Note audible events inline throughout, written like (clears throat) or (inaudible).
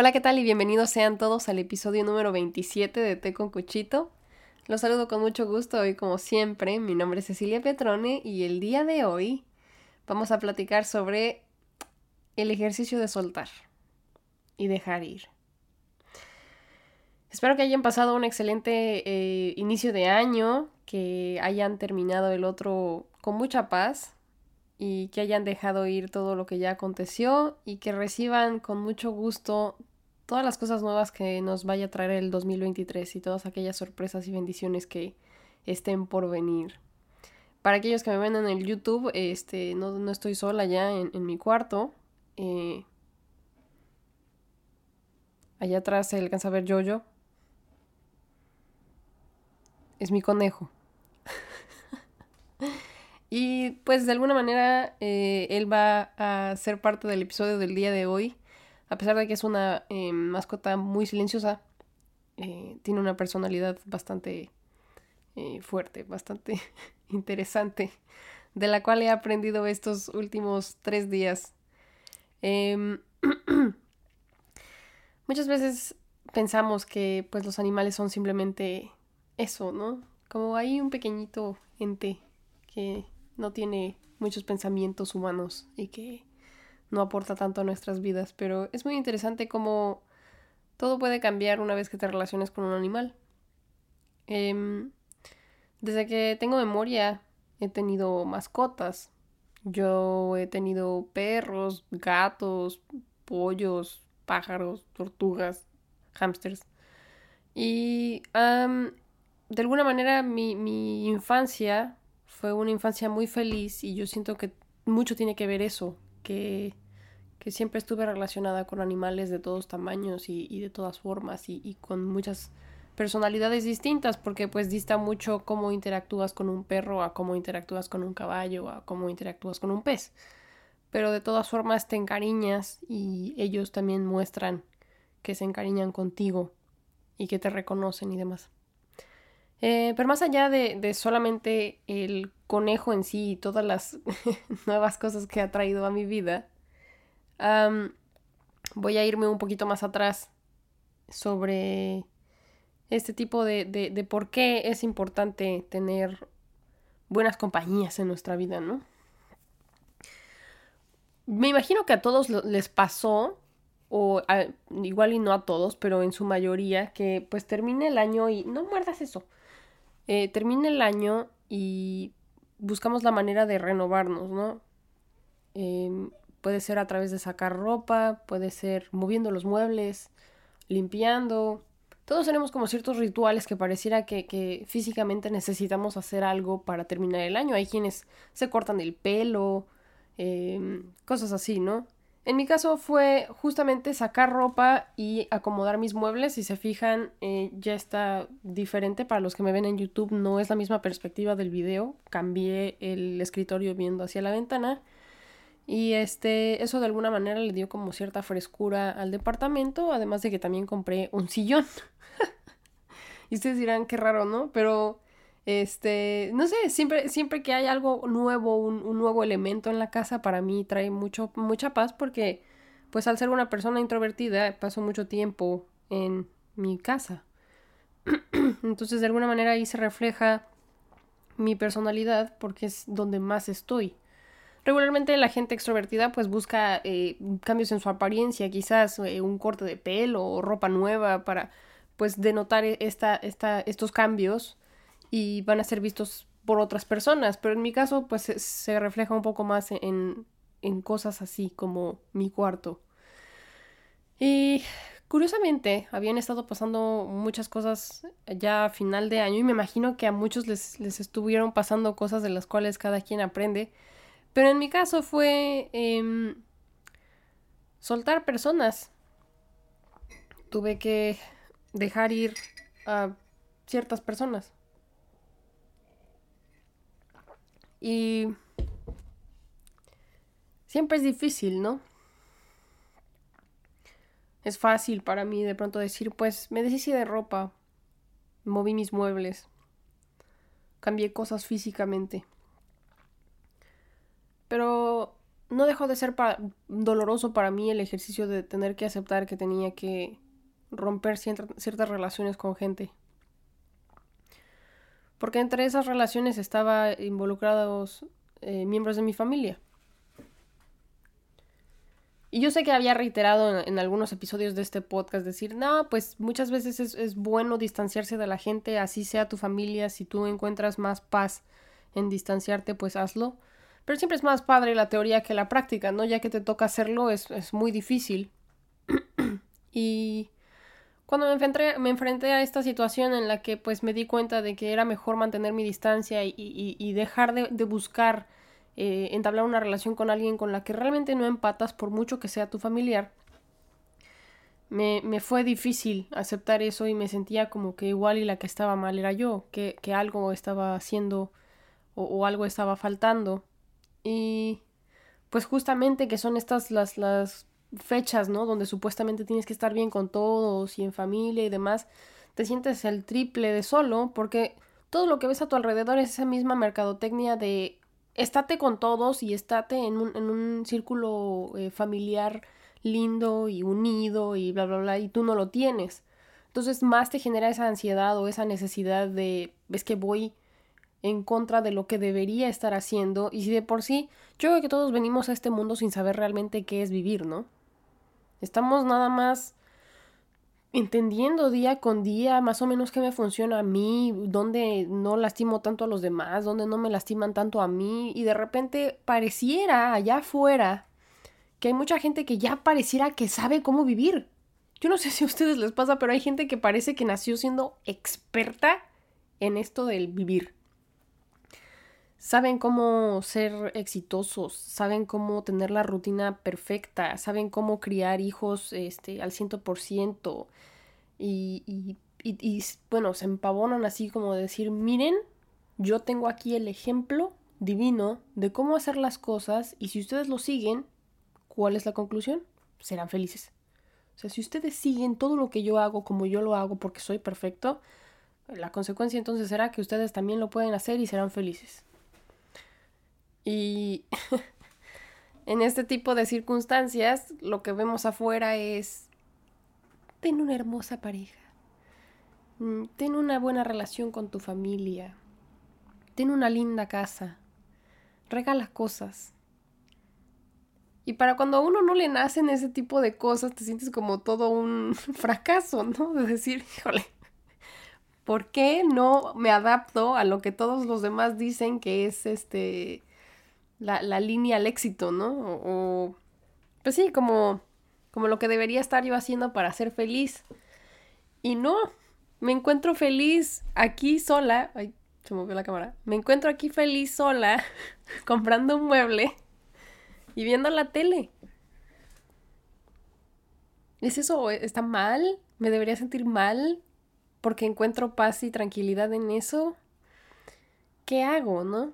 Hola, ¿qué tal? Y bienvenidos sean todos al episodio número 27 de Té con Cuchito. Los saludo con mucho gusto hoy como siempre. Mi nombre es Cecilia Petrone y el día de hoy vamos a platicar sobre el ejercicio de soltar y dejar ir. Espero que hayan pasado un excelente eh, inicio de año, que hayan terminado el otro con mucha paz y que hayan dejado ir todo lo que ya aconteció y que reciban con mucho gusto todas las cosas nuevas que nos vaya a traer el 2023 y todas aquellas sorpresas y bendiciones que estén por venir. Para aquellos que me ven en el YouTube, este, no, no estoy sola ya en, en mi cuarto. Eh, allá atrás se alcanza a ver Jojo. Es mi conejo. (laughs) y pues de alguna manera eh, él va a ser parte del episodio del día de hoy. A pesar de que es una eh, mascota muy silenciosa, eh, tiene una personalidad bastante eh, fuerte, bastante (laughs) interesante, de la cual he aprendido estos últimos tres días. Em, (clears throat) muchas veces pensamos que pues los animales son simplemente eso, ¿no? Como hay un pequeñito ente que no tiene muchos pensamientos humanos y que no aporta tanto a nuestras vidas, pero es muy interesante cómo todo puede cambiar una vez que te relaciones con un animal. Eh, desde que tengo memoria he tenido mascotas. Yo he tenido perros, gatos, pollos, pájaros, tortugas, hámsters. Y de alguna manera mi, mi infancia fue una infancia muy feliz y yo siento que mucho tiene que ver eso, que, que siempre estuve relacionada con animales de todos tamaños y, de todas formas y, y, con muchas personalidades distintas porque pues dista mucho cómo interactúas con un perro a cómo interactúas con un caballo a cómo interactúas con un pez. Pero de todas formas te encariñas y ellos también muestran que se encariñan contigo y que te reconocen y demás eh, pero más allá de, de, solamente el conejo en sí y todas las (laughs) nuevas cosas que ha traído a mi vida, voy a irme un poquito más atrás sobre este tipo de, de, de, por qué es importante tener buenas compañías en nuestra vida, ¿no? Me imagino que a todos les pasó o a, igual y no a todos, pero en su mayoría, que pues termine el año y no muerdas eso eh, termina el año y buscamos la manera de renovarnos, ¿no? Eh, puede ser a través de sacar ropa, puede ser moviendo los muebles, limpiando. Todos tenemos como ciertos rituales que pareciera que, que físicamente necesitamos hacer algo para terminar el año. Hay quienes se cortan el pelo, eh, cosas así, ¿no? En mi caso fue justamente sacar ropa y acomodar mis muebles. Si se fijan, eh, ya está diferente. Para los que me ven en YouTube, no es la misma perspectiva del video. Cambié el escritorio viendo hacia la ventana. Y este, eso de alguna manera le dio como cierta frescura al departamento. Además de que también compré un sillón. (laughs) y ustedes dirán qué raro, ¿no? Pero este, no sé, siempre, siempre que hay algo nuevo, un, un, nuevo elemento en la casa, para mí trae mucho, mucha paz porque, pues al ser una persona introvertida, paso mucho tiempo en mi casa. (clears throat) Entonces, de alguna manera ahí se refleja mi personalidad porque es donde más estoy. Regularmente la gente extrovertida pues busca eh, cambios en su apariencia, quizás eh, un corte de pelo o ropa nueva para pues denotar esta, esta, estos cambios y van a ser vistos por otras personas, pero en mi caso pues se refleja un poco más en, en cosas así como mi cuarto. Y curiosamente habían estado pasando muchas cosas ya a final de año y me imagino que a muchos les, les estuvieron pasando cosas de las cuales cada quien aprende, pero en mi caso fue eh, soltar personas. Tuve que dejar ir a ciertas personas. Y siempre es difícil, ¿no? Es fácil para mí de pronto decir, pues me deshice de ropa, moví mis muebles, cambié cosas físicamente. Pero no dejó de ser doloroso para mí el ejercicio de tener que aceptar que tenía que romper ciertas relaciones con gente. Porque entre esas relaciones estaba involucrados eh, miembros de mi familia. Y yo sé que había reiterado en, algunos episodios de este podcast decir, no, pues muchas veces es, es, bueno distanciarse de la gente, así sea tu familia, si tú encuentras más paz en distanciarte, pues hazlo. Pero siempre es más padre la teoría que la práctica, ¿no? Ya que te toca hacerlo es, es muy difícil. (clears throat) y cuando me enfrenté, me enfrenté a esta situación en la que pues me di cuenta de que era mejor mantener mi distancia y, y, dejar de, de buscar eh, entablar una relación con alguien con la que realmente no empatas por mucho que sea tu familiar, me, me, fue difícil aceptar eso y me sentía como que igual y la que estaba mal era yo, que, que algo estaba haciendo o, o, algo estaba faltando. Y pues justamente que son estas las, las fechas, ¿no? Donde supuestamente tienes que estar bien con todos y en familia y demás, te sientes el triple de solo porque todo lo que ves a tu alrededor es esa misma mercadotecnia de estate con todos y estate en un, en un círculo eh, familiar lindo y unido y bla, bla, bla, y tú no lo tienes. Entonces más te genera esa ansiedad o esa necesidad de, ves que voy en contra de lo que debería estar haciendo y si de por sí, yo creo que todos venimos a este mundo sin saber realmente qué es vivir, ¿no? Estamos nada más entendiendo día con día más o menos qué me funciona a mí, dónde no lastimo tanto a los demás, dónde no me lastiman tanto a mí y de repente pareciera allá afuera que hay mucha gente que ya pareciera que sabe cómo vivir. Yo no sé si a ustedes les pasa, pero hay gente que parece que nació siendo experta en esto del vivir saben cómo ser exitosos, saben cómo tener la rutina perfecta, saben cómo criar hijos este, al ciento por ciento y, y, y, bueno, se empavonan así como decir, miren, yo tengo aquí el ejemplo divino de cómo hacer las cosas y si ustedes lo siguen, ¿cuál es la conclusión? Serán felices. O sea, si ustedes siguen todo lo que yo hago como yo lo hago porque soy perfecto, la consecuencia entonces será que ustedes también lo pueden hacer y serán felices. Y (laughs) en este tipo de circunstancias, lo que vemos afuera es, ten una hermosa pareja, mm, ten una buena relación con tu familia, ten una linda casa, regala cosas. Y para cuando a uno no le nacen ese tipo de cosas, te sientes como todo un (laughs) fracaso, ¿no? De decir, híjole, ¿por qué no me adapto a lo que todos los demás dicen que es este la, la línea al éxito, ¿no? O, pues sí, como, como lo que debería estar yo haciendo para ser feliz. Y no, me encuentro feliz aquí sola. Ay, se movió la cámara. Me encuentro aquí feliz sola, (laughs) comprando un mueble y viendo la tele. ¿Es eso? ¿Está mal? ¿Me debería sentir mal? Porque encuentro paz y tranquilidad en eso. ¿Qué hago, no?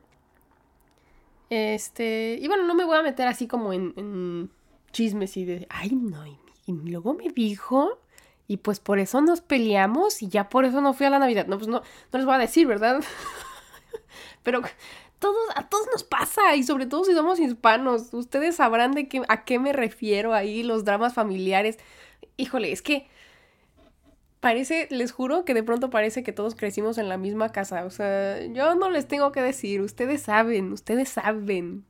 Este, y bueno, no me voy a meter así como en, chismes y de, ay, no, y, luego me dijo, y pues por eso nos peleamos y ya por eso no fui a la Navidad. No, pues no, no les voy a decir, ¿verdad? (laughs) Pero todos, a todos nos pasa, y sobre todo si somos hispanos, ustedes sabrán de qué, a qué me refiero ahí, los dramas familiares. Híjole, es que parece, les juro que de pronto parece que todos crecimos en la misma casa. O sea, yo no les tengo que decir, ustedes saben, ustedes saben.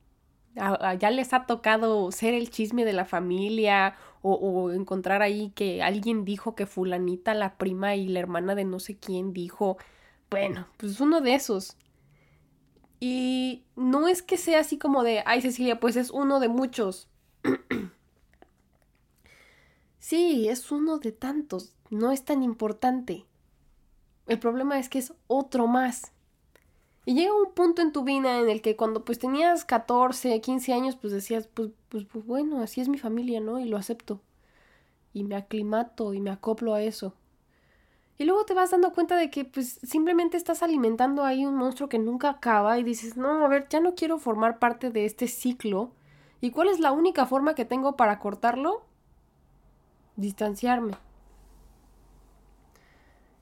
ya les ha tocado ser el chisme de la familia o, o, encontrar ahí que alguien dijo que fulanita, la prima y la hermana de no sé quién dijo. Bueno, pues uno de esos. Y no es que sea así como de, ay Cecilia, pues es uno de muchos. (clears throat) sí, es uno de tantos no es tan importante. El problema es que es otro más. Y llega un punto en tu vida en el que cuando pues tenías 14, 15 años, pues decías, pues, pues, pues, bueno, así es mi familia, ¿no? Y lo acepto. Y me aclimato y me acoplo a eso. Y luego te vas dando cuenta de que pues simplemente estás alimentando ahí un monstruo que nunca acaba y dices, no, a ver, ya no quiero formar parte de este ciclo. ¿Y cuál es la única forma que tengo para cortarlo? Distanciarme.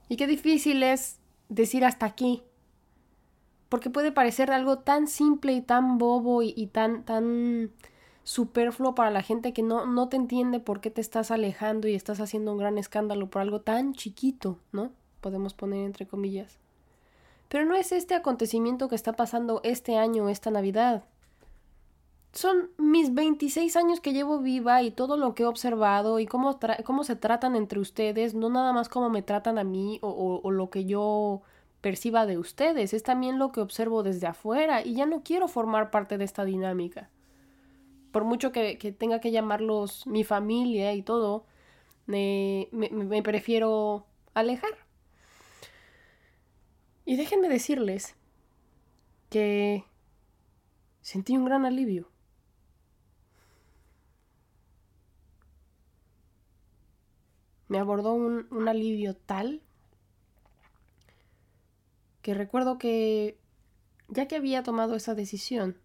Y qué difícil es decir hasta aquí. Porque puede parecer algo tan simple y tan bobo y, tan, tan superfluo para la gente que no, no te entiende por qué te estás alejando y estás haciendo un gran escándalo por algo tan chiquito, ¿no? Podemos poner entre comillas. Pero no es este acontecimiento que está pasando este año, esta Navidad. Son mis 26 años que llevo viva y todo lo que he observado y cómo, cómo se tratan entre ustedes, no nada más cómo me tratan a mí o, o lo que yo perciba de ustedes, es también lo que observo desde afuera y ya no quiero formar parte de esta dinámica por mucho que, tenga que llamarlos mi familia y todo, me, me, prefiero alejar. Y déjenme decirles que sentí un gran alivio. Me abordó un, alivio tal que recuerdo que ya que había tomado esa decisión,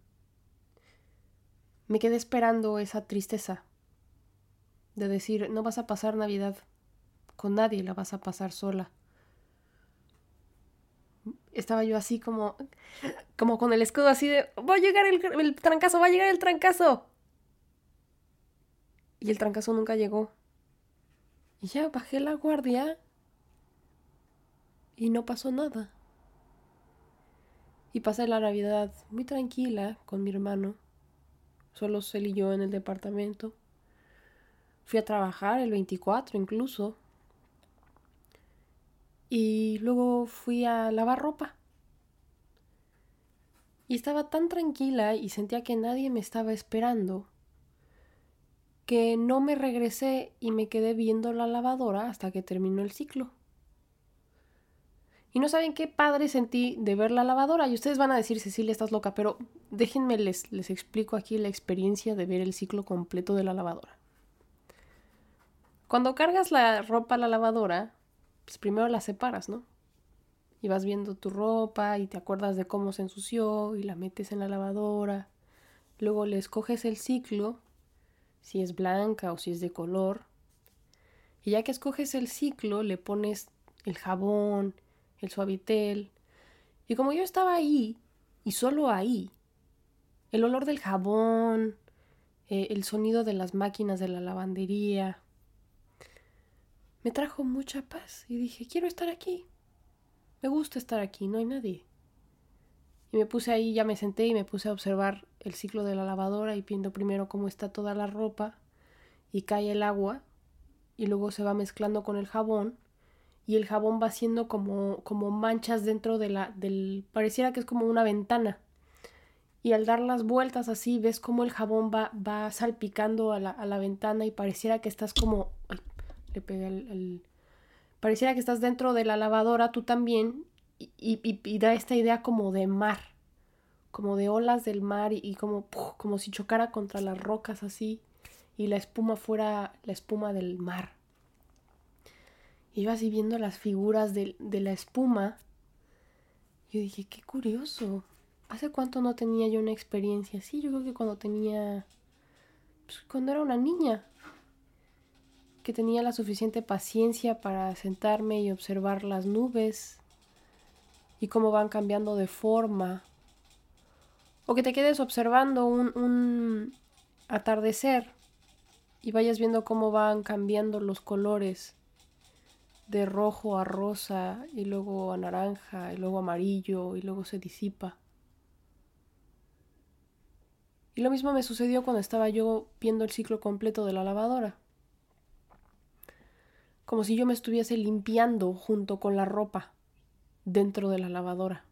me quedé esperando esa tristeza de decir, no vas a pasar Navidad con nadie, la vas a pasar sola. Estaba yo así como, como con el escudo así de, va a llegar el, el trancazo, va a llegar el trancazo. Y el trancazo nunca llegó. Y ya bajé la guardia y no pasó nada. Y pasé la Navidad muy tranquila con mi hermano solo él y yo en el departamento. Fui a trabajar el 24 incluso. Y luego fui a lavar ropa. Y estaba tan tranquila y sentía que nadie me estaba esperando que no me regresé y me quedé viendo la lavadora hasta que terminó el ciclo. Y no saben qué padre sentí de ver la lavadora. Y ustedes van a decir, Cecilia, estás loca, pero déjenme les, les explico aquí la experiencia de ver el ciclo completo de la lavadora. Cuando cargas la ropa a la lavadora, pues primero la separas, ¿no? Y vas viendo tu ropa y te acuerdas de cómo se ensució y la metes en la lavadora. Luego le escoges el ciclo, si es blanca o si es de color. Y ya que escoges el ciclo, le pones el jabón, el suavitel. Y como yo estaba ahí, y solo ahí, el olor del jabón, eh, el sonido de las máquinas de la lavandería, me trajo mucha paz y dije, quiero estar aquí. Me gusta estar aquí, no hay nadie. Y me puse ahí, ya me senté y me puse a observar el ciclo de la lavadora y viendo primero cómo está toda la ropa y cae el agua y luego se va mezclando con el jabón y el jabón va haciendo como, como manchas dentro de la, del, pareciera que es como una ventana. Y al dar las vueltas así, ves como el jabón va, va salpicando a la, a la ventana y pareciera que estás como, le pegué el, pareciera que estás dentro de la lavadora tú también y, y, y, da esta idea como de mar, como de olas del mar y, como, como si chocara contra las rocas así y la espuma fuera la espuma del mar iba así viendo las figuras de, la espuma. Yo dije, qué curioso. ¿Hace cuánto no tenía yo una experiencia así? Yo creo que cuando tenía... Pues, cuando era una niña. Que tenía la suficiente paciencia para sentarme y observar las nubes. Y cómo van cambiando de forma. O que te quedes observando un, un atardecer. Y vayas viendo cómo van cambiando los colores de rojo a rosa y luego a naranja y luego amarillo y luego se disipa. Y lo mismo me sucedió cuando estaba yo viendo el ciclo completo de la lavadora. Como si yo me estuviese limpiando junto con la ropa dentro de la lavadora.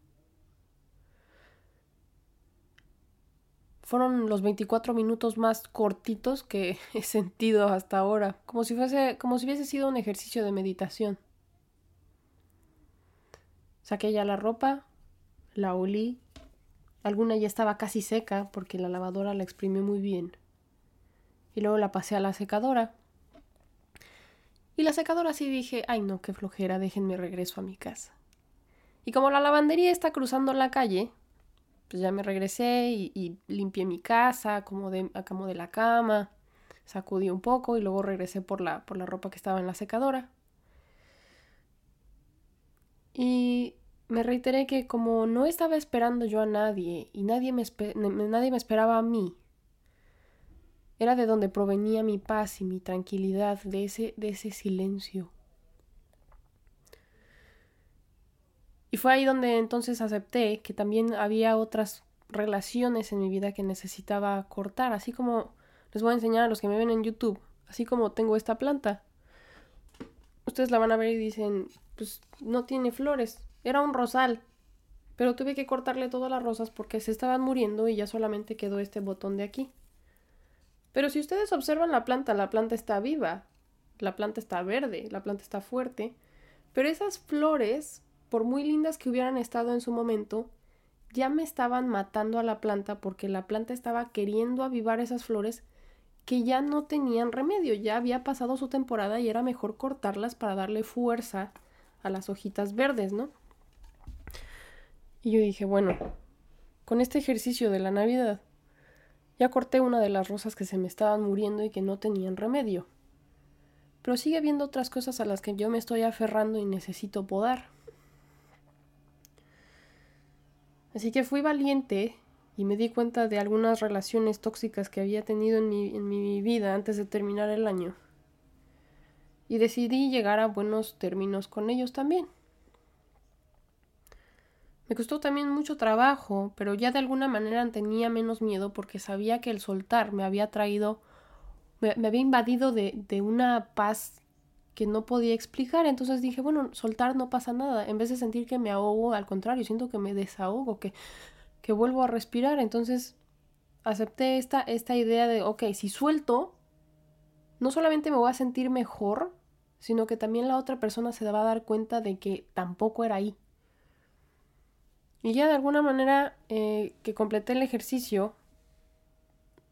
Fueron los 24 minutos más cortitos que (laughs) he sentido hasta ahora, como si fuese como si hubiese sido un ejercicio de meditación. Saqué ya la ropa, la olí, alguna ya estaba casi seca porque la lavadora la exprimió muy bien. Y luego la pasé a la secadora. Y la secadora sí dije, ay no, qué flojera, déjenme regreso a mi casa. Y como la lavandería está cruzando la calle, pues ya me regresé y, limpié mi casa, acomodé, de la cama, sacudí un poco y luego regresé por la, por la ropa que estaba en la secadora. Y me reiteré que como no estaba esperando yo a nadie y nadie me, nadie me esperaba a mí, Era de donde provenía mi paz y mi tranquilidad, de ese, de ese silencio. Y fue ahí donde entonces acepté que también había otras relaciones en mi vida que necesitaba cortar, así como les voy a enseñar a los que me ven en YouTube, así como tengo esta planta. Ustedes la van a ver y dicen, pues no tiene flores, era un rosal, pero tuve que cortarle todas las rosas porque se estaban muriendo y ya solamente quedó este botón de aquí. Pero si ustedes observan la planta, la planta está viva, la planta está verde, la planta está fuerte, pero esas flores, por muy lindas que hubieran estado en su momento, ya me estaban matando a la planta porque la planta estaba queriendo avivar esas flores que ya no tenían remedio, ya había pasado su temporada y era mejor cortarlas para darle fuerza a las hojitas verdes, ¿no? Y yo dije, bueno, con este ejercicio de la Navidad, ya corté una de las rosas que se me estaban muriendo y que no tenían remedio. Pero sigue habiendo otras cosas a las que yo me estoy aferrando y necesito podar. Así que fui valiente y me di cuenta de algunas relaciones tóxicas que había tenido en mi, en mi vida antes de terminar el año. Y decidí llegar a buenos términos con ellos también. Me costó también mucho trabajo, pero ya de alguna manera tenía menos miedo porque sabía que el soltar me había traído, me, había invadido de, de, una paz que no podía explicar. Entonces dije, bueno, soltar no pasa nada. En vez de sentir que me ahogo, al contrario, siento que me desahogo, que, que vuelvo a respirar. Entonces acepté esta, esta idea de, ok, si suelto, no solamente me voy a sentir mejor, sino que también la otra persona se va a dar cuenta de que tampoco era ahí. Y ya de alguna manera eh, que completé el ejercicio,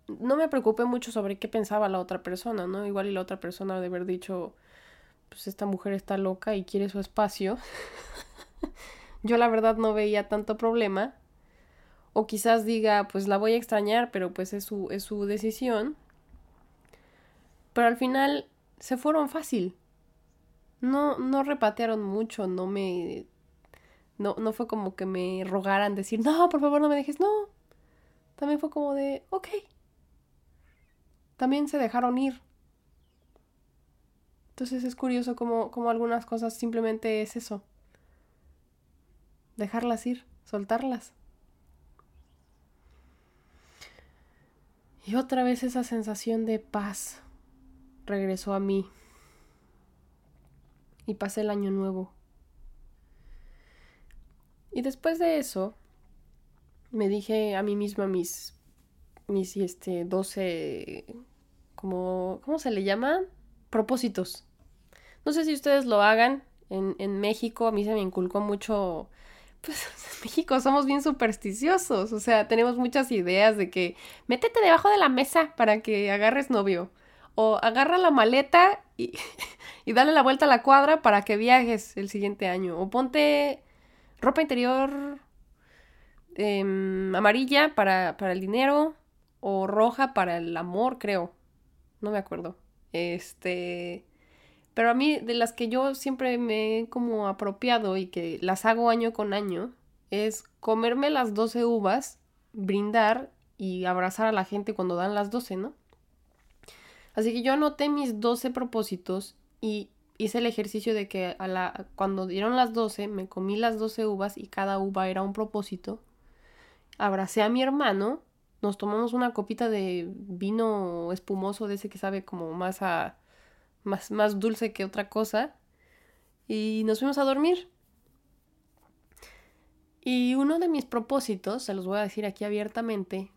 no me preocupé mucho sobre qué pensaba la otra persona, ¿no? Igual y la otra persona de haber dicho, pues esta mujer está loca y quiere su espacio. (laughs) Yo la verdad no veía tanto problema. O quizás diga, pues la voy a extrañar, pero pues es su, es su decisión. Pero al final se fueron fácil. No, no repatearon mucho, no me no, no fue como que me rogaran decir, no, por favor no me dejes, no. También fue como de, ok. También se dejaron ir. Entonces es curioso como, algunas cosas simplemente es eso. Dejarlas ir, soltarlas. Y otra vez esa sensación de paz regresó a mí. Y pasé el año nuevo y después de eso, me dije a mí misma mis, mis, este, 12, como, ¿cómo se le llama? Propósitos. No sé si ustedes lo hagan. En, en México a mí se me inculcó mucho pues (laughs) en México somos bien supersticiosos, o sea, tenemos muchas ideas de que métete debajo de la mesa para que agarres novio, o agarra la maleta y, (laughs) y dale la vuelta a la cuadra para que viajes el siguiente año, o ponte ropa interior em, amarilla para, para el dinero o roja para el amor, creo. No me acuerdo. Este... Pero a mí, de las que yo siempre me he como apropiado y que las hago año con año, es comerme las 12 uvas, brindar y abrazar a la gente cuando dan las 12, ¿no? Así que yo anoté mis 12 propósitos y hice el ejercicio de que a la, cuando dieron las 12 me comí las 12 uvas y cada uva era un propósito. Abracé a mi hermano, nos tomamos una copita de vino espumoso de ese que sabe como más a más, más dulce que otra cosa y nos fuimos a dormir. Y uno de mis propósitos, se los voy a decir aquí abiertamente,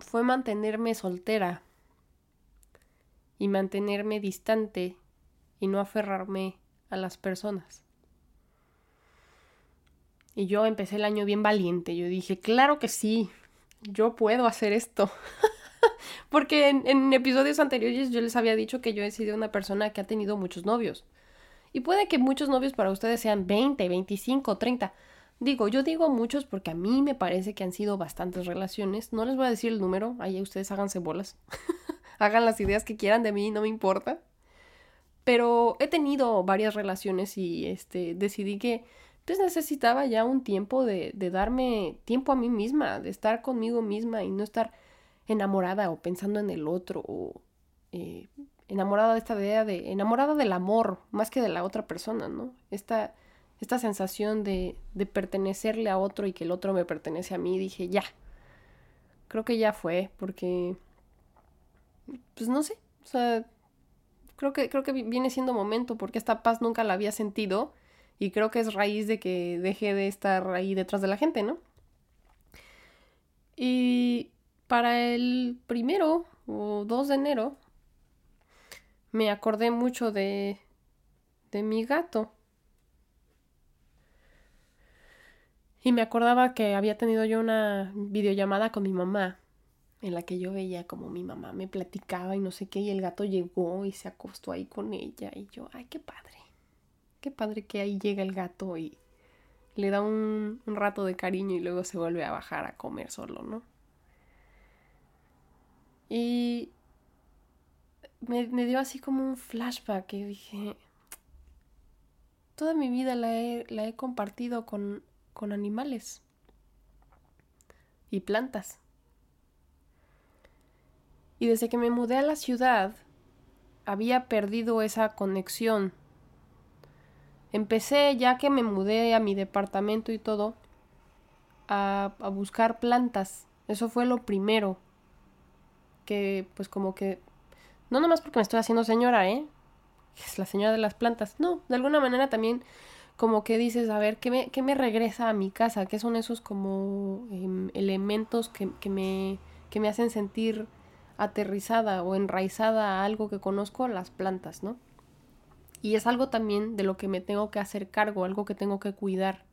fue mantenerme soltera y mantenerme distante y no aferrarme a las personas. Y yo empecé el año bien valiente. Yo dije, claro que sí, yo puedo hacer esto. (laughs) Porque en, episodios anteriores yo les había dicho que yo he sido una persona que ha tenido muchos novios. Y puede que muchos novios para ustedes sean 20, 25, 30. Digo, yo digo muchos porque a mí me parece que han sido bastantes relaciones. No les voy a decir el número, ahí ustedes háganse bolas. (laughs) Hagan las ideas que quieran de mí, no me importa. Pero he tenido varias relaciones y este, decidí que pues necesitaba ya un tiempo de, darme tiempo a mí misma, de estar conmigo misma y no estar enamorada o pensando en el otro o eh, enamorada de esta idea de, enamorada del amor más que de la otra persona, ¿no? Esta, esta sensación de, de pertenecerle a otro y que el otro me pertenece a mí, dije, ya, creo que ya fue, porque, pues no sé, o sea, creo que, creo que viene siendo momento, porque esta paz nunca la había sentido y creo que es raíz de que deje de estar ahí detrás de la gente, ¿no? Y para el primero o 2 de enero me acordé mucho de, de mi gato. Y me acordaba que había tenido yo una videollamada con mi mamá, en la que yo veía como mi mamá me platicaba y no sé qué, y el gato llegó y se acostó ahí con ella, y yo, ay, qué padre, qué padre que ahí llega el gato y le da un, rato de cariño y luego se vuelve a bajar a comer solo, ¿no? Y me, dio así como un flashback y dije, toda mi vida la he, la he compartido con, con animales y plantas. Y desde que me mudé a la ciudad, había perdido esa conexión. Empecé, ya que me mudé a mi departamento y todo, a, a buscar plantas. Eso fue lo primero. Que pues como que no nomás porque me estoy haciendo señora, ¿eh? Es la señora de las plantas. No, de alguna manera también como que dices, a ver, ¿qué me, qué me regresa a mi casa? ¿Qué son esos como em, elementos que, que, me, que me hacen sentir aterrizada o enraizada a algo que conozco? Las plantas, ¿no? Y es algo también de lo que me tengo que hacer cargo, algo que tengo que cuidar.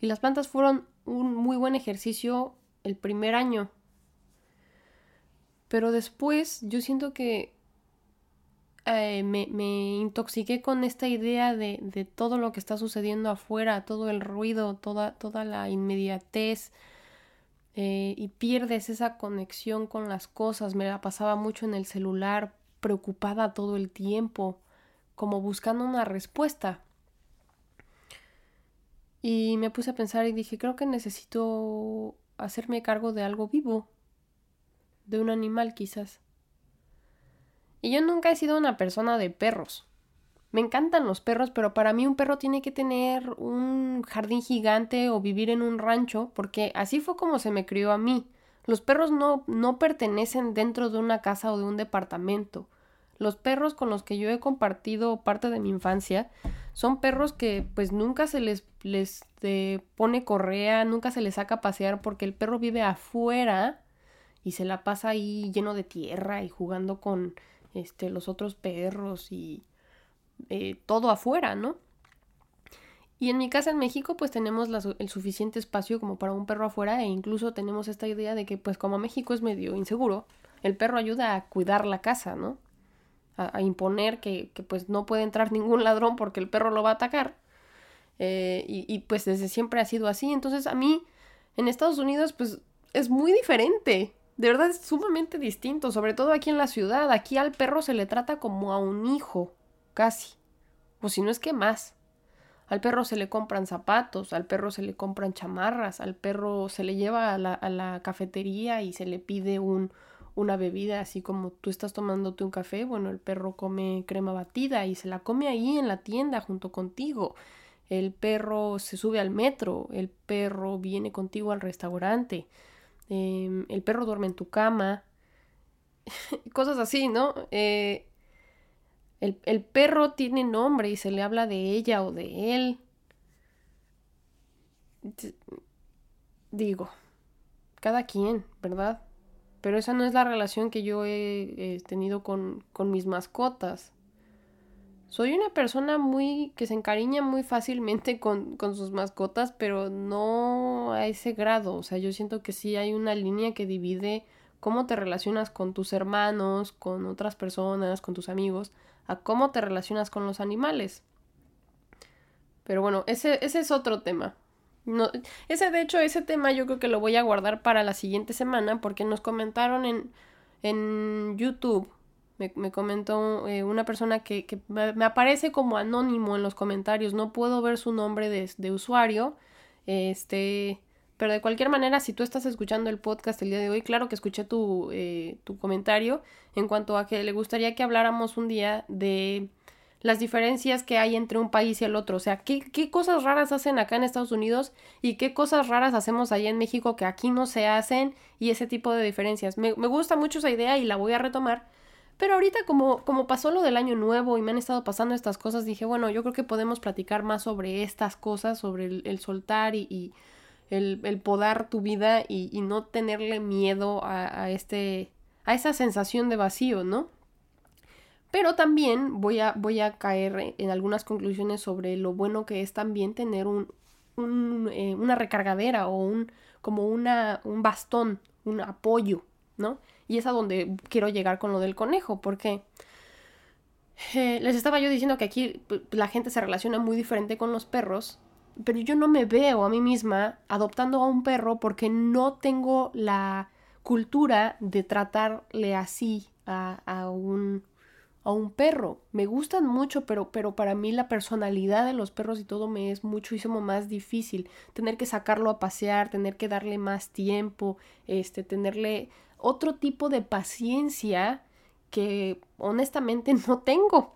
Y las plantas fueron un muy buen ejercicio el primer año pero después yo siento que eh, me, me, intoxiqué con esta idea de, de, todo lo que está sucediendo afuera, todo el ruido, toda, toda la inmediatez. Eh, y pierdes esa conexión con las cosas. Me la pasaba mucho en el celular, preocupada todo el tiempo, como buscando una respuesta. Y me puse a pensar y dije, creo que necesito hacerme cargo de algo vivo, de un animal quizás. Y yo nunca he sido una persona de perros. Me encantan los perros, pero para mí un perro tiene que tener un jardín gigante o vivir en un rancho, porque así fue como se me crió a mí. Los perros no, no pertenecen dentro de una casa o de un departamento. Los perros con los que yo he compartido parte de mi infancia son perros que pues nunca se les, les eh, pone correa, nunca se les saca a pasear porque el perro vive afuera y se la pasa ahí lleno de tierra y jugando con este, los otros perros y eh, todo afuera, ¿no? Y en mi casa en México pues tenemos el suficiente espacio como para un perro afuera e incluso tenemos esta idea de que pues como México es medio inseguro, el perro ayuda a cuidar la casa, ¿no? A, imponer que, que, pues no puede entrar ningún ladrón porque el perro lo va a atacar. Eh, y, y pues desde siempre ha sido así. Entonces a mí en Estados Unidos pues es muy diferente de verdad es sumamente distinto, sobre todo aquí en la ciudad. Aquí al perro se le trata como a un hijo, casi. O si no es que más. Al perro se le compran zapatos, al perro se le compran chamarras, al perro se le lleva a la, a la cafetería y se le pide un, una bebida, así como tú estás tomándote un café, bueno, el perro come crema batida y se la come ahí en la tienda junto contigo. El perro se sube al metro, el perro viene contigo al restaurante. Em, el perro duerme en tu cama, (laughs) cosas así, ¿no? Eh, el, el, perro tiene nombre y se le habla de ella o de él. Digo, cada quien, ¿verdad? Pero esa no es la relación que yo he, tenido con, con mis mascotas. Soy una persona muy que se encariña muy fácilmente con, con, sus mascotas, pero no a ese grado. O sea, yo siento que sí hay una línea que divide cómo te relacionas con tus hermanos, con otras personas, con tus amigos, a cómo te relacionas con los animales. Pero bueno, ese, ese es otro tema. No, ese, de hecho, ese tema yo creo que lo voy a guardar para la siguiente semana porque nos comentaron en, en YouTube me, comentó eh, una persona que, me, aparece como anónimo en los comentarios. No puedo ver su nombre de, usuario. Este. Pero de cualquier manera, si tú estás escuchando el podcast el día de hoy, claro que escuché tu, eh, tu comentario en cuanto a que le gustaría que habláramos un día de las diferencias que hay entre un país y el otro. O sea, ¿qué, qué cosas raras hacen acá en Estados Unidos y qué cosas raras hacemos allá en México que aquí no se hacen y ese tipo de diferencias. Me, me gusta mucho esa idea y la voy a retomar. Pero ahorita como, como pasó lo del año nuevo y me han estado pasando estas cosas, dije, bueno, yo creo que podemos platicar más sobre estas cosas, sobre el, soltar y, el, el, podar tu vida y, y no tenerle miedo a, a, este, a esa sensación de vacío, ¿no? Pero también voy a, voy a caer en algunas conclusiones sobre lo bueno que es también tener un, un eh, una recargadera o un, como una, un bastón, un apoyo, ¿no? Y es a donde quiero llegar con lo del conejo, porque eh, les estaba yo diciendo que aquí la gente se relaciona muy diferente con los perros, pero yo no me veo a mí misma adoptando a un perro porque no tengo la cultura de tratarle así a, a un a un perro. Me gustan mucho, pero, pero para mí la personalidad de los perros y todo me es muchísimo más difícil. Tener que sacarlo a pasear, tener que darle más tiempo, este, tenerle otro tipo de paciencia que honestamente (laughs) no tengo.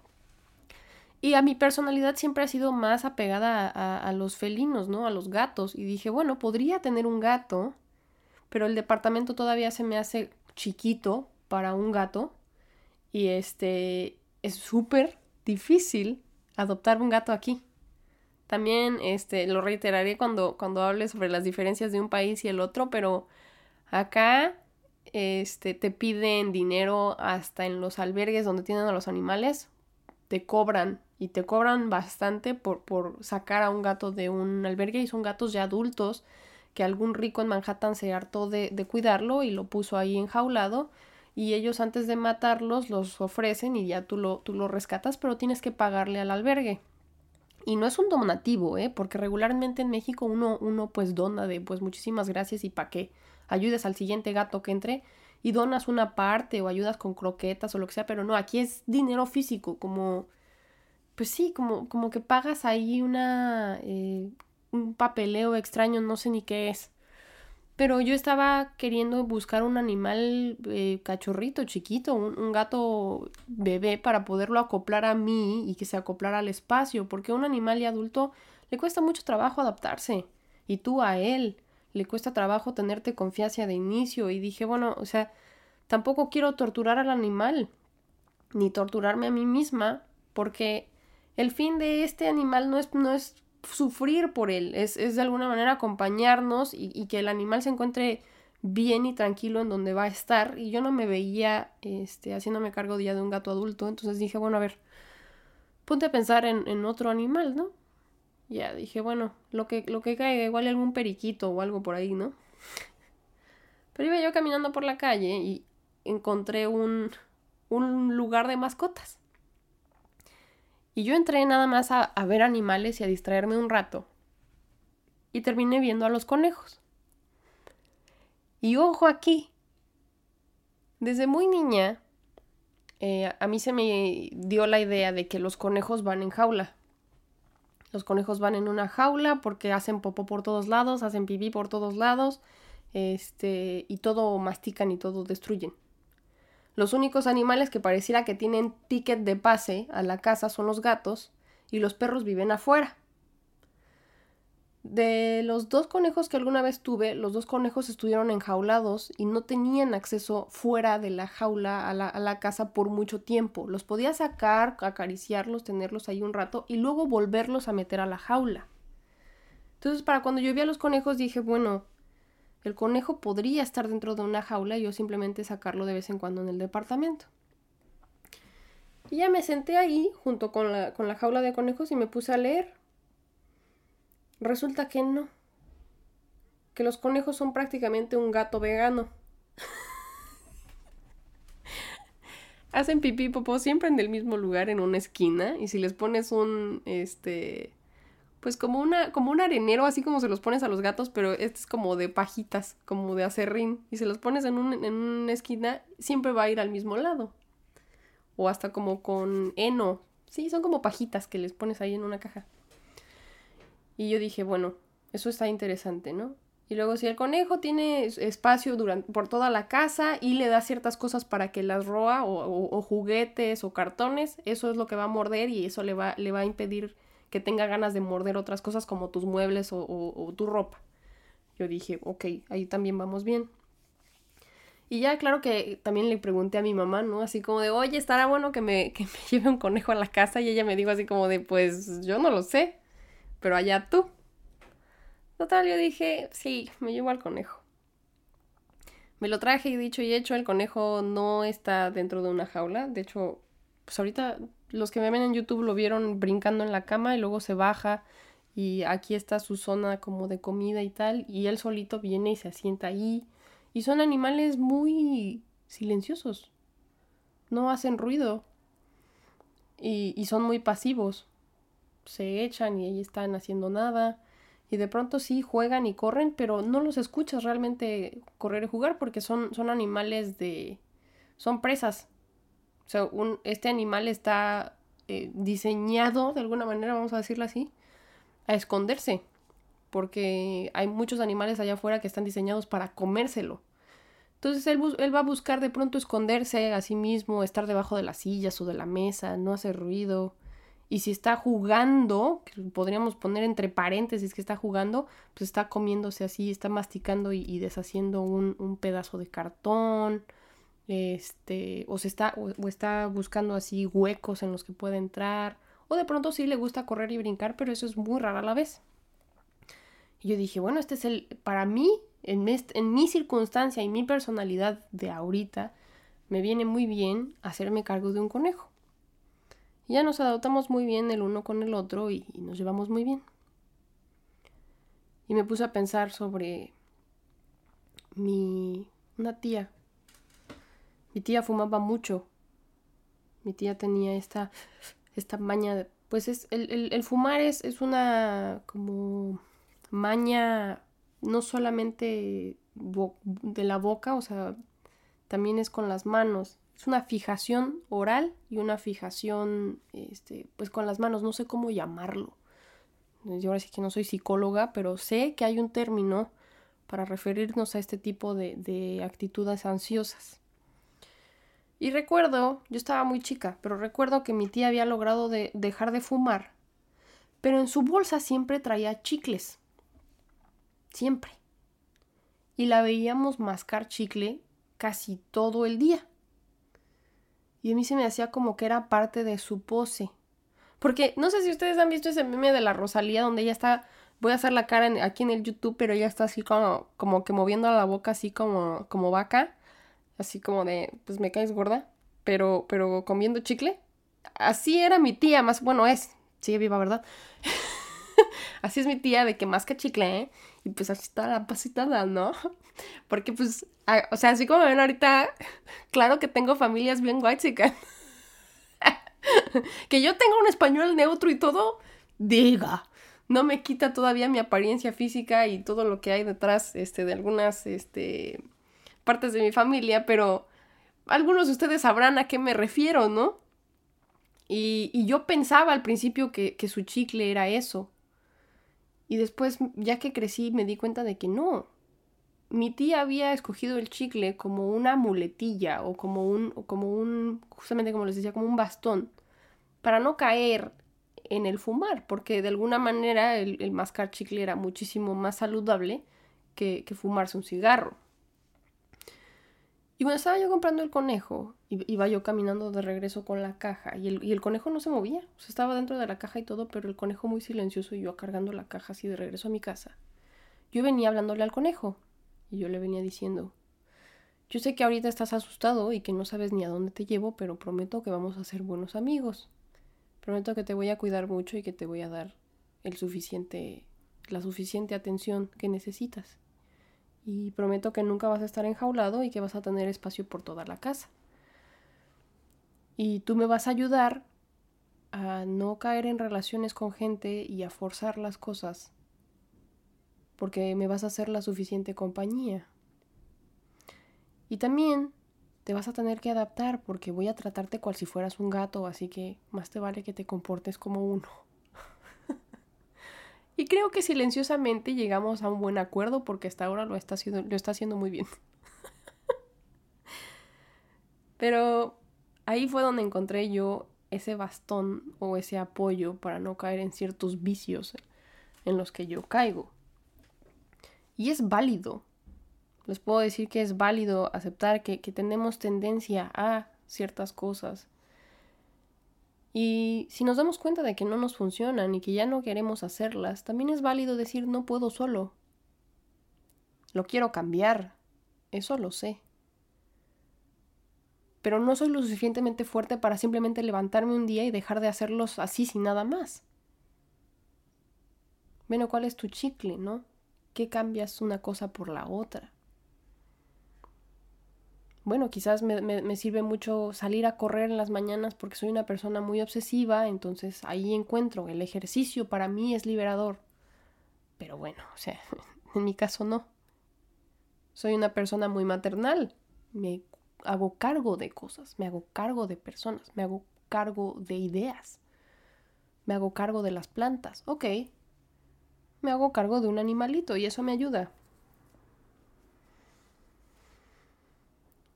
Y a mi personalidad siempre ha sido más apegada a, a, los felinos, ¿no? A los gatos. Y dije, bueno, podría tener un gato, pero el departamento todavía se me hace chiquito para un gato. Y este es súper difícil adoptar un gato aquí. También este lo reiteraré cuando, cuando hable sobre las diferencias de un país y el otro, pero acá este te piden dinero hasta en los albergues donde tienen a los animales, te cobran y te cobran bastante por, por sacar a un gato de un albergue y son gatos ya adultos que algún rico en Manhattan se hartó de, de cuidarlo y lo puso ahí enjaulado y ellos antes de matarlos los ofrecen y ya tú lo, tú lo rescatas, pero tienes que pagarle al albergue. Y no es un donativo, ¿eh? Porque regularmente en México uno, uno pues dona de pues muchísimas gracias y para que ayudes al siguiente gato que entre y donas una parte o ayudas con croquetas o lo que sea, pero no, aquí es dinero físico, como, pues sí, como, como que pagas ahí una, eh, un papeleo extraño, no sé ni qué es. Pero yo estaba queriendo buscar un animal eh, cachorrito, chiquito, un, gato bebé para poderlo acoplar a mí y que se acoplara al espacio, porque a un animal y adulto le cuesta mucho trabajo adaptarse. Y tú a él le cuesta trabajo tenerte confianza de inicio. Y dije, bueno, o sea, tampoco quiero torturar al animal, ni torturarme a mí misma, porque el fin de este animal no es, no es sufrir por él, es, de alguna manera acompañarnos y, que el animal se encuentre bien y tranquilo en donde va a estar. Y yo no me veía este, haciéndome cargo ya de un gato adulto, entonces dije, bueno, a ver, ponte a pensar en, otro animal, ¿no? Ya dije, bueno, lo que, lo que caiga, igual algún periquito o algo por ahí, ¿no? Pero iba yo caminando por la calle y encontré un, un lugar de mascotas. Y yo entré nada más a, ver animales y a distraerme un rato. Y terminé viendo a los conejos. Y ojo aquí. Desde muy niña, eh, a mí se me dio la idea de que los conejos van en jaula. Los conejos van en una jaula porque hacen popó por todos lados, hacen pipí por todos lados, este, y todo mastican y todo destruyen. Los únicos animales que pareciera que tienen ticket de pase a la casa son los gatos y los perros viven afuera. De los dos conejos que alguna vez tuve, los dos conejos estuvieron enjaulados y no tenían acceso fuera de la jaula a la, a la, casa por mucho tiempo. Los podía sacar, acariciarlos, tenerlos ahí un rato y luego volverlos a meter a la jaula. Entonces, para cuando yo vi a los conejos dije, bueno, el conejo podría estar dentro de una jaula y yo simplemente sacarlo de vez en cuando en el departamento. Y ya me senté ahí junto con la, con la jaula de conejos y me puse a leer. Resulta que no. Que los conejos son prácticamente un gato vegano. (laughs) Hacen pipí popó siempre en el mismo lugar, en una esquina. Y si les pones un, este, pues como una, como un arenero, así como se los pones a los gatos, pero este es como de pajitas, como de acerrín, y se los pones en, un, en una esquina, siempre va a ir al mismo lado. O hasta como con heno. Sí, son como pajitas que les pones ahí en una caja. Y yo dije, bueno, eso está interesante, ¿no? Y luego si el conejo tiene espacio durante, por toda la casa y le da ciertas cosas para que las roa o, juguetes o cartones, eso es lo que va a morder y eso le va, le va a impedir que tenga ganas de morder otras cosas como tus muebles o, tu ropa. Yo dije, ok, ahí también vamos bien. Y ya claro que también le pregunté a mi mamá, ¿no? Así como de, oye, estará bueno que me, que me (laughs) lleve un conejo a la casa. Y ella me dijo así como de, pues yo no lo sé, pero allá tú. Total, yo dije, sí, me llevo al conejo. Me lo traje y dicho y hecho, el conejo no está dentro de una jaula. De hecho, pues ahorita los que me ven en YouTube lo vieron brincando en la cama y luego se baja y aquí está su zona como de comida y tal. Y él solito viene y se asienta ahí. Y son animales muy silenciosos. No hacen ruido. Y, y son muy pasivos. Se echan y ahí están haciendo nada. Y de pronto sí juegan y corren, pero no los escuchas realmente correr y jugar porque son, son animales de... son presas. O sea, un, este animal está eh, diseñado, de alguna manera, vamos a decirlo así, a esconderse. Porque hay muchos animales allá afuera que están diseñados para comérselo. Entonces él, él, va a buscar de pronto esconderse a sí mismo, estar debajo de las sillas o de la mesa, no hacer ruido. Y si está jugando, que podríamos poner entre paréntesis que está jugando, pues está comiéndose así, está masticando y, deshaciendo un, pedazo de cartón, este, o se está, o, está buscando así huecos en los que puede entrar, o de pronto sí le gusta correr y brincar, pero eso es muy raro a la vez. Y yo dije, bueno, este es el, para mí, en, mi circunstancia y mi personalidad de ahorita, me viene muy bien hacerme cargo de un conejo ya nos adaptamos muy bien el uno con el otro y, nos llevamos muy bien. Y me puse a pensar sobre mi... una tía. Mi tía fumaba mucho. Mi tía tenía esta, esta maña, pues es, el, el, fumar es, es una como maña no solamente de la boca, o sea, también es con las manos. Es una fijación oral y una fijación, este, pues con las manos, no sé cómo llamarlo. Yo ahora sí que no soy psicóloga, pero sé que hay un término para referirnos a este tipo de, de actitudes ansiosas. Y recuerdo, yo estaba muy chica, pero recuerdo que mi tía había logrado de dejar de fumar, pero en su bolsa siempre traía chicles. Siempre. Y la veíamos mascar chicle casi todo el día. Y a mí se me hacía como que era parte de su pose. Porque no sé si ustedes han visto ese meme de la Rosalía donde ella está, voy a hacer la cara aquí en el YouTube, pero ella está así como, como que moviendo la boca así como, como vaca. Así como de, pues me caes gorda, pero, pero comiendo chicle. Así era mi tía, más, bueno, es, sigue viva, ¿verdad? (laughs) así es mi tía de que que chicle, ¿eh? Y pues así está la pasitada, ¿no? (laughs) Porque pues, o sea, así como ven ahorita, (laughs) claro que tengo familias bien white que yo tenga un español neutro y todo, diga. No me quita todavía mi apariencia física y todo lo que hay detrás este, de algunas este, partes de mi familia, pero algunos de ustedes sabrán a qué me refiero, ¿no? Y, yo pensaba al principio que, su chicle era eso. Y después, ya que crecí, me di cuenta de que no. Mi tía había escogido el chicle como una muletilla o como un, como un, justamente como les decía, como un bastón, para no caer en el fumar, porque de alguna manera el, mascar chicle era muchísimo más saludable que fumarse un cigarro. Y cuando estaba yo comprando el conejo, iba yo caminando de regreso con la caja y el, conejo no se movía. O sea, estaba dentro de la caja y todo, pero el conejo muy silencioso y yo cargando la caja así de regreso a mi casa. Yo venía hablándole al conejo y yo le venía diciendo, yo sé que ahorita estás asustado y que no sabes ni a dónde te llevo, pero prometo que vamos a ser buenos amigos. Prometo que te voy a cuidar mucho y que te voy a dar el suficiente, la suficiente atención que necesitas y prometo que nunca vas a estar enjaulado y que vas a tener espacio por toda la casa. Y tú me vas a ayudar a no caer en relaciones con gente y a forzar las cosas porque me vas a hacer la suficiente compañía. Y también te vas a tener que adaptar porque voy a tratarte cual si fueras un gato, así que más te vale que te comportes como uno. Y creo que silenciosamente llegamos a un buen acuerdo porque hasta ahora lo está haciendo, lo está haciendo muy bien. (laughs) Pero ahí fue donde encontré yo ese bastón o ese apoyo para no caer en ciertos vicios en los que yo caigo. Y es válido. Les puedo decir que es válido aceptar que, que tenemos tendencia a ciertas cosas. Y si nos damos cuenta de que no nos funcionan y que ya no queremos hacerlas, también es válido decir no puedo solo. Lo quiero cambiar. Eso lo sé pero no soy lo suficientemente fuerte para simplemente levantarme un día y dejar de hacerlos así sin nada más. Bueno, ¿cuál es tu chicle, no? ¿Qué cambias una cosa por la otra? Bueno, quizás me, me, sirve mucho salir a correr en las mañanas porque soy una persona muy obsesiva, entonces ahí encuentro, el ejercicio para mí es liberador. Pero bueno, o sea, (laughs) en mi caso no. Soy una persona muy maternal, me hago cargo de cosas, me hago cargo de personas, me hago cargo de ideas, me hago cargo de las plantas, ok, me hago cargo de un animalito y eso me ayuda.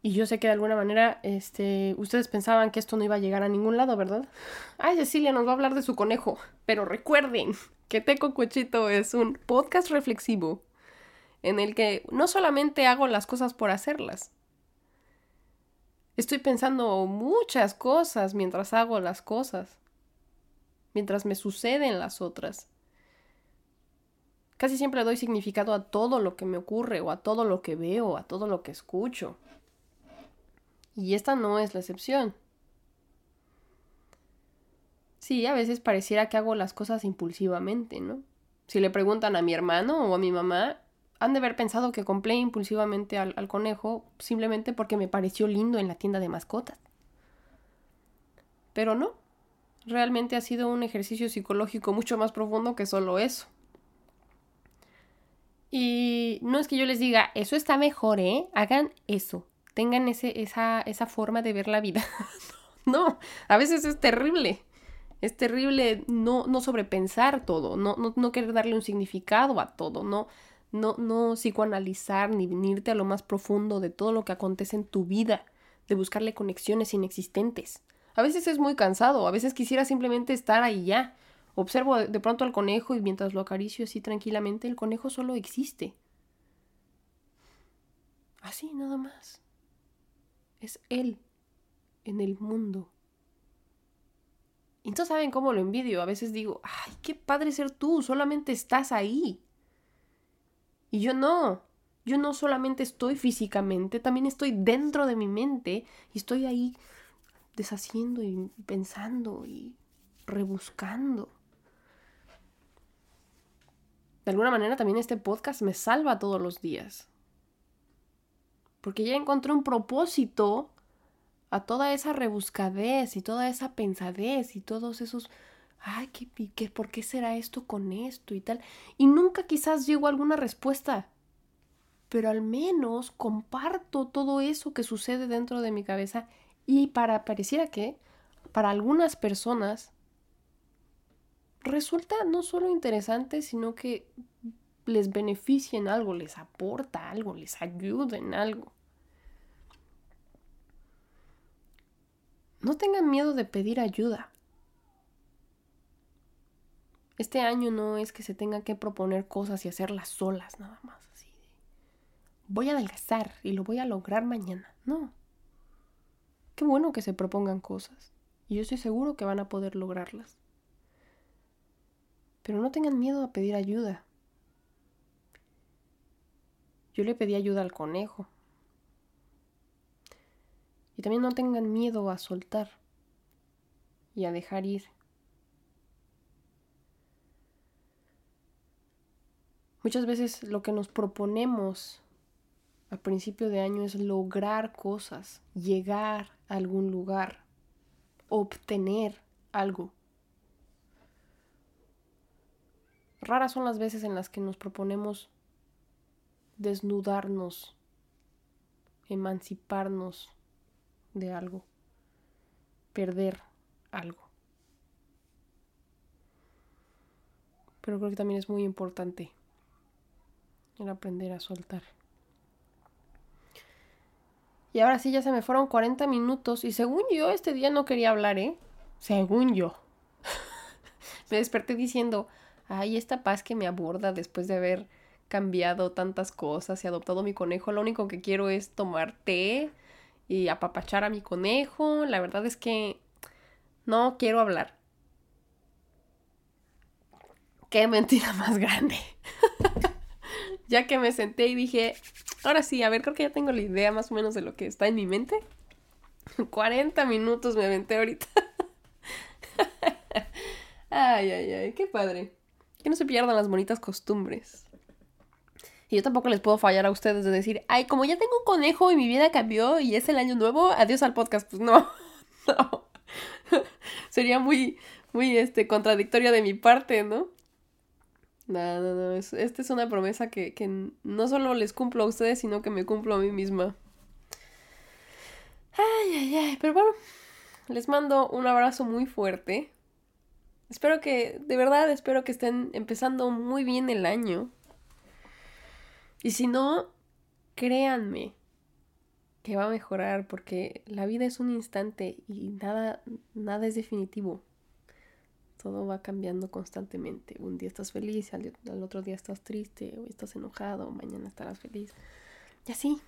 Y yo sé que de alguna manera, este, ustedes pensaban que esto no iba a llegar a ningún lado, ¿verdad? Ay, Cecilia nos va a hablar de su conejo. Pero recuerden que Teco Cuchito es un podcast reflexivo en el que no solamente hago las cosas por hacerlas, Estoy pensando muchas cosas mientras hago las cosas, mientras me suceden las otras. Casi siempre doy significado a todo lo que me ocurre o a todo lo que veo, a todo lo que escucho. Y esta no es la excepción. Sí, a veces pareciera que hago las cosas impulsivamente, ¿no? Si le preguntan a mi hermano o a mi mamá, han de haber pensado que compré impulsivamente al, al, conejo simplemente porque me pareció lindo en la tienda de mascotas. Pero no, realmente ha sido un ejercicio psicológico mucho más profundo que solo eso. Y no es que yo les diga, eso está mejor, ¿eh? Hagan eso, tengan ese, esa, esa forma de ver la vida. (laughs) no, a veces es terrible. Es terrible no, no sobrepensar todo, no, no, no querer darle un significado a todo, no, no, no psicoanalizar ni venirte a lo más profundo de todo lo que acontece en tu vida, de buscarle conexiones inexistentes. A veces es muy cansado, a veces quisiera simplemente estar ahí ya. Observo de pronto al conejo y mientras lo acaricio así tranquilamente, el conejo solo existe. Así nada más. Es él en el mundo. Y entonces saben cómo lo envidio. A veces digo, ay, qué padre ser tú, solamente estás ahí. Y yo no, yo no solamente estoy físicamente, también estoy dentro de mi mente y estoy ahí deshaciendo y pensando y rebuscando. De alguna manera también este podcast me salva todos los días. Porque ya encontré un propósito a toda esa rebuscadez y toda esa pensadez y todos esos ay, ¿qué, qué, ¿por qué será esto con esto y tal? Y nunca quizás llego a alguna respuesta, pero al menos comparto todo eso que sucede dentro de mi cabeza y para pareciera que para algunas personas resulta no solo interesante, sino que les beneficia en algo, les aporta algo, les ayuda en algo. No tengan miedo de pedir ayuda. Este año no es que se tenga que proponer cosas y hacerlas solas nada más, así de voy a adelgazar y lo voy a lograr mañana. No. Qué bueno que se propongan cosas y yo estoy seguro que van a poder lograrlas. Pero no tengan miedo a pedir ayuda. Yo le pedí ayuda al conejo. Y también no tengan miedo a soltar y a dejar ir. Muchas veces lo que nos proponemos al principio de año es lograr cosas, llegar a algún lugar, obtener algo. Raras son las veces en las que nos proponemos desnudarnos, emanciparnos de algo, perder algo. Pero creo que también es muy importante el aprender a soltar. Y ahora sí, ya se me fueron 40 minutos. Y según yo, este día no quería hablar, ¿eh? Según yo. (laughs) me desperté diciendo, ay, esta paz que me aborda después de haber cambiado tantas cosas y adoptado mi conejo, lo único que quiero es tomar té y apapachar a mi conejo. La verdad es que no quiero hablar. Qué mentira (laughs) más grande. (laughs) ya que me senté y dije, ahora sí, a ver, creo que ya tengo la idea más o menos de lo que está en mi mente. (laughs) 40 minutos me aventé ahorita. ay, ay, ay, qué padre. Que no se pierdan las bonitas costumbres. Y yo tampoco les puedo fallar a ustedes de decir, ay, como ya tengo un conejo y mi vida cambió y es el año nuevo, adiós al podcast. Pues no, (laughs) no. (laughs) Sería muy, muy, este, contradictorio de mi parte, ¿no? No, no, no. esta es una promesa que, que no solo les cumplo a ustedes, sino que me cumplo a mí misma. Ay, ay, ay. Pero bueno, les mando un abrazo muy fuerte. Espero que, de verdad, espero que estén empezando muy bien el año. Y si no, créanme que va a mejorar porque la vida es un instante y nada, nada es definitivo. Todo va cambiando constantemente. Un día estás feliz, al, otro día estás triste, hoy estás enojado, mañana estarás feliz. Y así.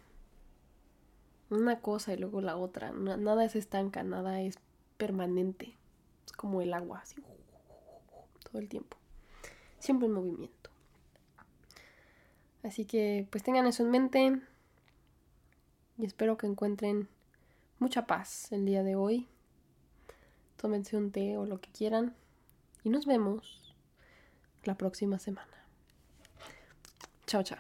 Una cosa y luego la otra. nada es estanca, nada es permanente. Es como el agua, así. Todo el tiempo. Siempre en movimiento. Así que pues tengan eso en mente. Y espero que encuentren mucha paz el día de hoy. Tómense un té o lo que quieran y nos vemos la próxima semana. Chao, chao.